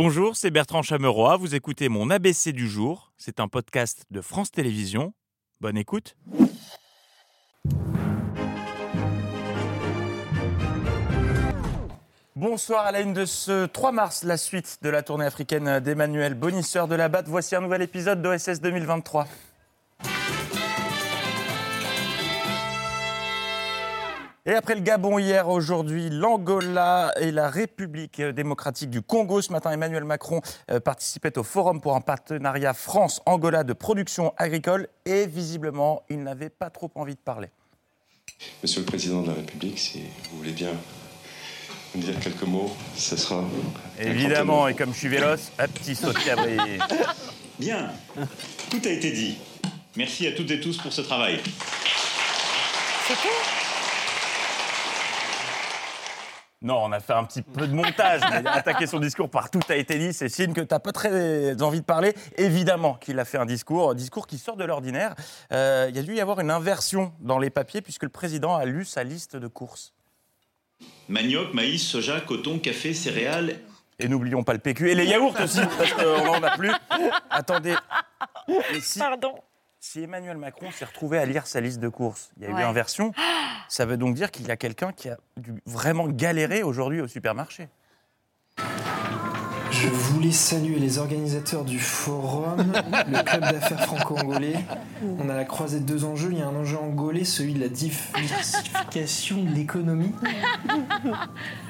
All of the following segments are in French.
Bonjour, c'est Bertrand Chameroy. Vous écoutez mon ABC du jour. C'est un podcast de France Télévisions. Bonne écoute. Bonsoir à la une de ce 3 mars, la suite de la tournée africaine d'Emmanuel Bonisseur de la Batte. Voici un nouvel épisode d'OSS 2023. Et après le Gabon hier, aujourd'hui, l'Angola et la République démocratique du Congo. Ce matin, Emmanuel Macron euh, participait au forum pour un partenariat France-Angola de production agricole et visiblement, il n'avait pas trop envie de parler. Monsieur le Président de la République, si vous voulez bien me dire quelques mots, ce sera. Évidemment, et comme je suis véloce, un petit saut de. Bien, tout a été dit. Merci à toutes et tous pour ce travail. Non, on a fait un petit peu de montage, mais attaquer son discours par tout a été dit, c'est signe que tu n'as pas très envie de parler. Évidemment qu'il a fait un discours, un discours qui sort de l'ordinaire. Euh, il y a dû y avoir une inversion dans les papiers puisque le président a lu sa liste de courses. Manioc, maïs, soja, coton, café, céréales. Et n'oublions pas le PQ et les yaourts aussi, parce qu'on n'en a plus. Attendez, si, Pardon. Si Emmanuel Macron s'est retrouvé à lire sa liste de courses, il y a eu inversion, ça veut donc dire qu'il y a quelqu'un qui a dû vraiment galérer aujourd'hui au supermarché. Je voulais saluer les organisateurs du forum, le club d'affaires franco-angolais. On a la croisée de deux enjeux. Il y a un enjeu angolais, celui de la diversification de l'économie.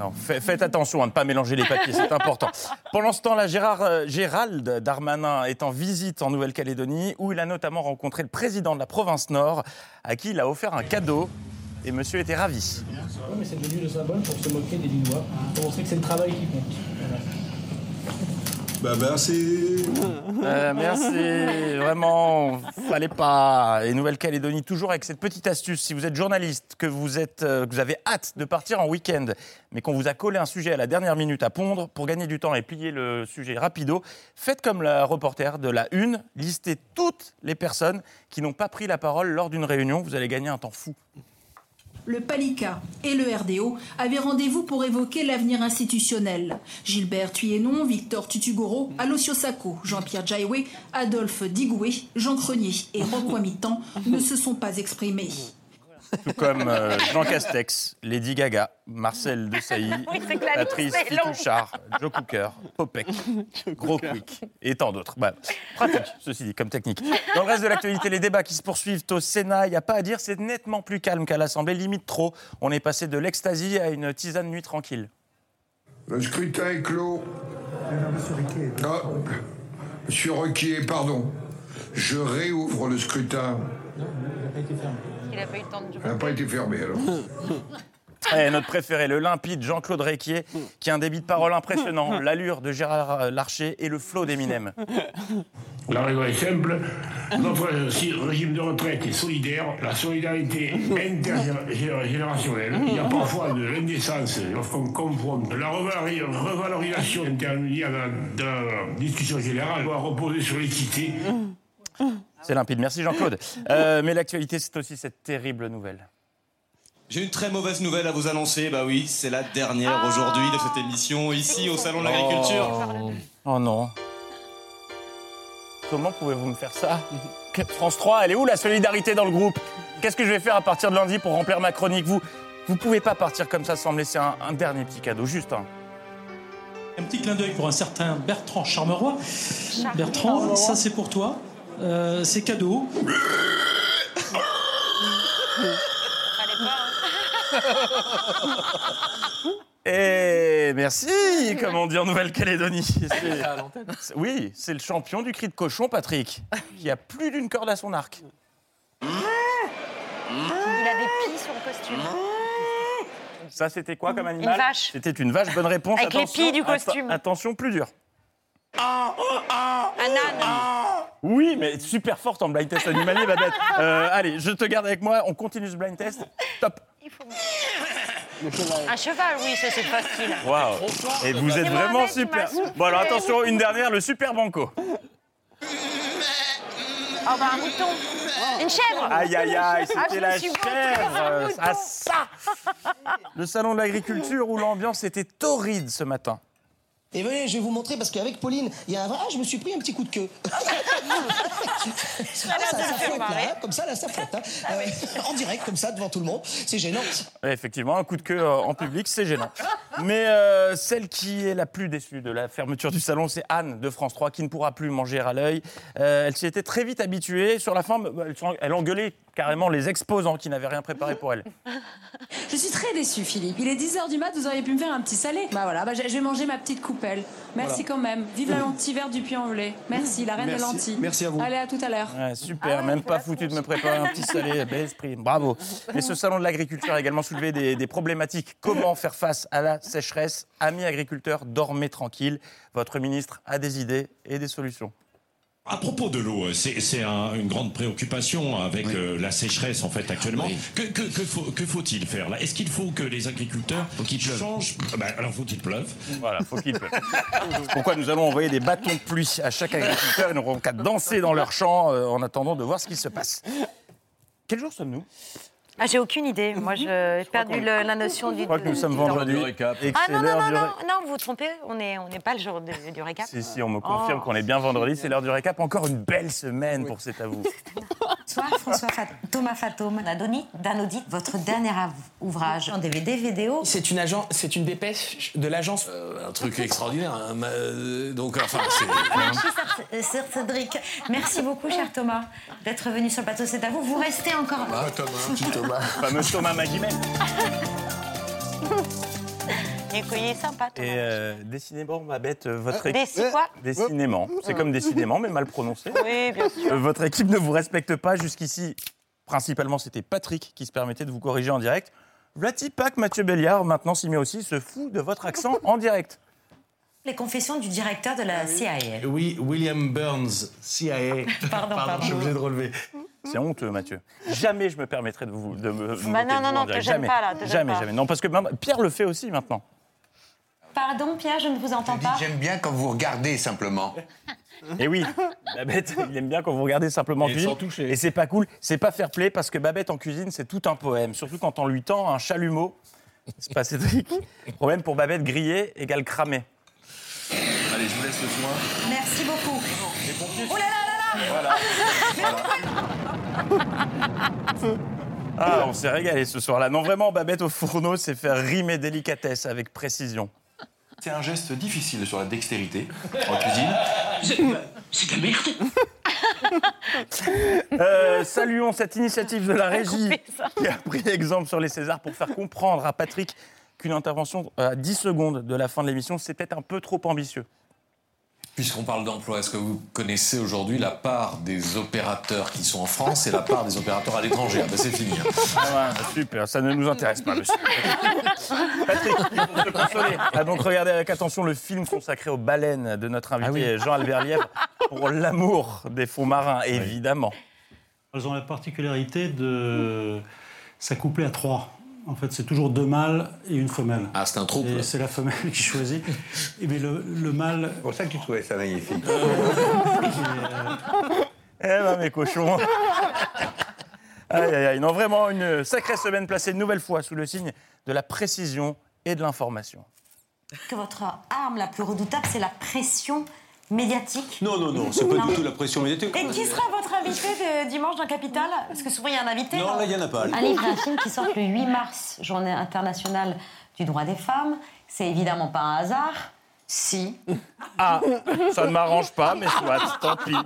Non, faites attention à ne pas mélanger les papiers, c'est important. Pendant ce temps-là, Gérard, euh, Gérald Darmanin est en visite en Nouvelle-Calédonie, où il a notamment rencontré le président de la province Nord, à qui il a offert un cadeau. Et monsieur était ravi. Ouais, mais c'est devenu le symbole pour se moquer des Lillois, pour montrer que c'est le travail qui compte. Voilà. Bah merci. Euh, merci, vraiment, fallait pas. Et Nouvelle-Calédonie, toujours avec cette petite astuce, si vous êtes journaliste, que vous, êtes, euh, que vous avez hâte de partir en week-end, mais qu'on vous a collé un sujet à la dernière minute à pondre, pour gagner du temps et plier le sujet rapido, faites comme la reporter de la Une, listez toutes les personnes qui n'ont pas pris la parole lors d'une réunion, vous allez gagner un temps fou. Le PALICA et le RDO avaient rendez-vous pour évoquer l'avenir institutionnel. Gilbert Thuyenon, Victor Tutugoro, Alosio Sacco, Jean-Pierre Jaoué, Adolphe Digoué, Jean Crenier et Rocco Mitan ne se sont pas exprimés. Tout comme euh, Jean Castex, Lady Gaga, Marcel Desailly, Oui, Patrice. Fitouchard, Joe Cooker, Popek, Gros Quick et tant d'autres. Bah, pratique, ceci dit, comme technique. Dans le reste de l'actualité, les débats qui se poursuivent au Sénat, il n'y a pas à dire, c'est nettement plus calme qu'à l'Assemblée, limite trop. On est passé de l'extasie à une tisane nuit tranquille. Le scrutin est clos. Ah, Monsieur Requier, pardon. Je réouvre le scrutin. Il n'a pas eu le temps de Il n'a pas été fermé alors. Eh, notre préféré, le limpide Jean-Claude Réquier, qui a un débit de parole impressionnant, l'allure de Gérard Larcher et le flot d'Eminem. La raison est simple. Notre régime de retraite est solidaire. La solidarité intergénérationnelle. Il y a parfois de l'indécence lorsqu'on confronte la revalori- revalorisation intermédiaire de la discussion générale doit reposer sur l'équité. C'est limpide, merci Jean-Claude. Euh, mais l'actualité, c'est aussi cette terrible nouvelle. J'ai une très mauvaise nouvelle à vous annoncer. Bah oui, c'est la dernière aujourd'hui de cette émission ici au Salon de l'Agriculture. Oh non. Comment pouvez-vous me faire ça? France 3, elle est où la solidarité dans le groupe? Qu'est-ce que je vais faire à partir de lundi pour remplir ma chronique? Vous vous pouvez pas partir comme ça sans me laisser un, un dernier petit cadeau, juste un. Un petit clin d'œil pour un certain Bertrand Charmeroy. Bertrand, ça c'est pour toi? Euh, c'est cadeau. Fallait pas. Et merci, comme on dit en Nouvelle-Calédonie. C'est- Oui, c'est le champion du cri de cochon, Patrick. Il a plus d'une corde à son arc. Il a des pieds sur le costume. Ça, c'était quoi comme animal? vache. C'était une vache, bonne réponse. Avec les du costume. attention, plus dur. Un âne. Oui, mais super forte en blind test animalier, Babette. Euh, allez, je te garde avec moi. On continue ce blind test. Top. Il faut... Un cheval, oui, ça c'est facile. Waouh. Et vous êtes vraiment super. Bon, alors attention, une dernière, le super banco. Oh bah un mouton. Une chèvre. Aïe, aïe, aïe, Ah, c'était la chèvre. Ah, ça Le salon de l'agriculture où l'ambiance était torride ce matin. Et venez, je vais vous montrer parce qu'avec Pauline, il y a un vrai. Ah, je me suis pris un petit coup de queue. Ah, ça, ça flotte, là, hein, comme ça, là, ça flotte. hein. Ah ouais, en direct, comme ça, devant tout le monde. C'est gênant. Effectivement, un coup de queue euh, en public, c'est gênant. Mais euh, celle qui est la plus déçue de la fermeture du salon, c'est Anne de France 3, qui ne pourra plus manger à l'œil. Euh, elle s'y était très vite habituée. Sur la fin, bah, elle, engueulait carrément les exposants qui n'avaient rien préparé pour elle. Je suis très déçue, Philippe. Il est 10h du mat, vous auriez pu me faire un petit salé. Bah voilà, bah, je vais manger ma petite coupelle. Merci Voilà. quand même. Vive la lentille verte du Puy-en-Velay. Merci, la reine Merci. de lentilles. Merci à vous. Allez, à tout à l'heure. Ouais, super, même pas foutu de me préparer un petit salé, bel esprit, bravo. Mais ce salon de l'agriculture a également soulevé des, des problématiques. Comment faire face à la sécheresse? Amis agriculteurs, dormez tranquille. Votre ministre a des idées et des solutions. À propos de l'eau, euh, c'est c'est un- une grande préoccupation avec euh, la sécheresse en fait actuellement. Que, que- que faut- que faut-il faire là? Est-ce qu'il faut que les agriculteurs changent? Ben, Alors faut qu'il pleuve? Voilà, faut qu'il pleuve. Pourquoi nous allons envoyer des bâtons de pluie à chaque agriculteur Ils n'auront qu'à danser dans leur champ euh, en attendant de voir ce qui se passe. Quel jour sommes-nous? Ah, j'ai aucune idée. Moi, j'ai perdu le- la notion du. Je crois que nous sommes vendredi. Ah c'est non, non, l'heure non, du non, vous vous trompez, on n'est on pas le jour du, du récap. Si, si, on me confirme Oh. qu'on est bien vendredi, c'est l'heure du récap. Encore une belle semaine pour C'est à vous. Bonsoir François Fat- Thomas Fatome. On a donné d'un audit votre dernier av- ouvrage en DVD, vidéo. C'est une, agence, c'est une dépêche de l'agence. Un truc extraordinaire. hein, ma- euh, donc, enfin, c'est. Sir- Sir Cédric. Merci beaucoup, cher Thomas, d'être venu sur le plateau. C'est à vous. Vous restez encore. Ah, Thomas, petit Thomas. fameux Thomas est sympa. Thomas. Et euh, décidément, ma bête, euh, votre Euh, déci- quoi Décidément. C'est comme décidément, mais mal prononcé. Oui, bien sûr. Euh, votre équipe ne vous respecte pas jusqu'ici. Principalement, c'était Patrick qui se permettait de vous corriger en direct. Vlati Pack, Mathieu Béliard, maintenant s'y met aussi, se fout de votre accent en direct. Les confessions du directeur de la CIA. Oui, William Burns, CIA. Pardon, pardon. je suis obligé de relever. C'est honteux, Mathieu. Jamais je me permettrai de vous de me. Bah non, non, non, te jamais. pas, là, te jamais, pas. jamais. Non, parce que Pierre le fait aussi maintenant. Pardon, Pierre, je ne vous entends pas. J'aime bien quand vous regardez simplement. Et oui, Babette, il aime bien quand vous regardez simplement en Et cuisine. Et c'est pas cool, c'est pas fair play parce que Babette en cuisine, c'est tout un poème. Surtout quand on lui tend un chalumeau. C'est pas Cédric. Problème pour Babette, grillé égale cramé. Allez, je vous laisse le soin. Merci beaucoup. Oh là là là là Ah, on s'est régalé ce soir-là. Non, vraiment, Babette au fourneau, c'est faire rimer délicatesse avec précision. C'est un geste difficile sur la dextérité en cuisine. C'est de la merde. Euh, saluons cette initiative de la régie qui a pris exemple sur les Césars pour faire comprendre à Patrick qu'une intervention à 10 secondes de la fin de l'émission, c'est peut-être un peu trop ambitieux. Puisqu'on parle d'emploi, est-ce que vous connaissez aujourd'hui la part des opérateurs qui sont en France et la part des opérateurs à l'étranger? Ah ben, C'est fini. hein. Ah ouais, super, ça ne nous intéresse pas, monsieur. Patrick, pour te consoler, a donc regardé avec attention le film consacré aux baleines de notre invité Jean-Albert Lièvre pour l'amour des fonds marins, évidemment. Elles ont la particularité de s'accoupler à trois. En fait, c'est toujours deux mâles et une femelle. Ah, c'est un trouble. Et c'est la femelle qui choisit. Et mais le, le mâle. C'est pour ça que tu trouvais ça magnifique. Eh ben, mes cochons. Aïe, aïe, aïe. Non, vraiment une sacrée semaine placée une nouvelle fois sous le signe de la précision et de l'information. Que votre arme la plus redoutable, c'est la pression médiatique. Non, non, non, c'est pas Non. du tout la pression médiatique. Et qui sera votre invité de dimanche dans Capital Parce que souvent il y a un invité. Non, là, il y en a pas. Un livre d'un film qui sort le 8 mars, journée internationale du droit des femmes. C'est évidemment pas un hasard. Si. Ah, ça ne m'arrange pas, mais soit, tant pis.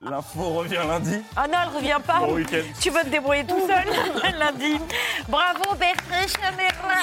L'info revient lundi. Ah non, elle revient pas. Bon week-end. Tu vas te débrouiller tout seul lundi. Bravo Bertrand Chamerois.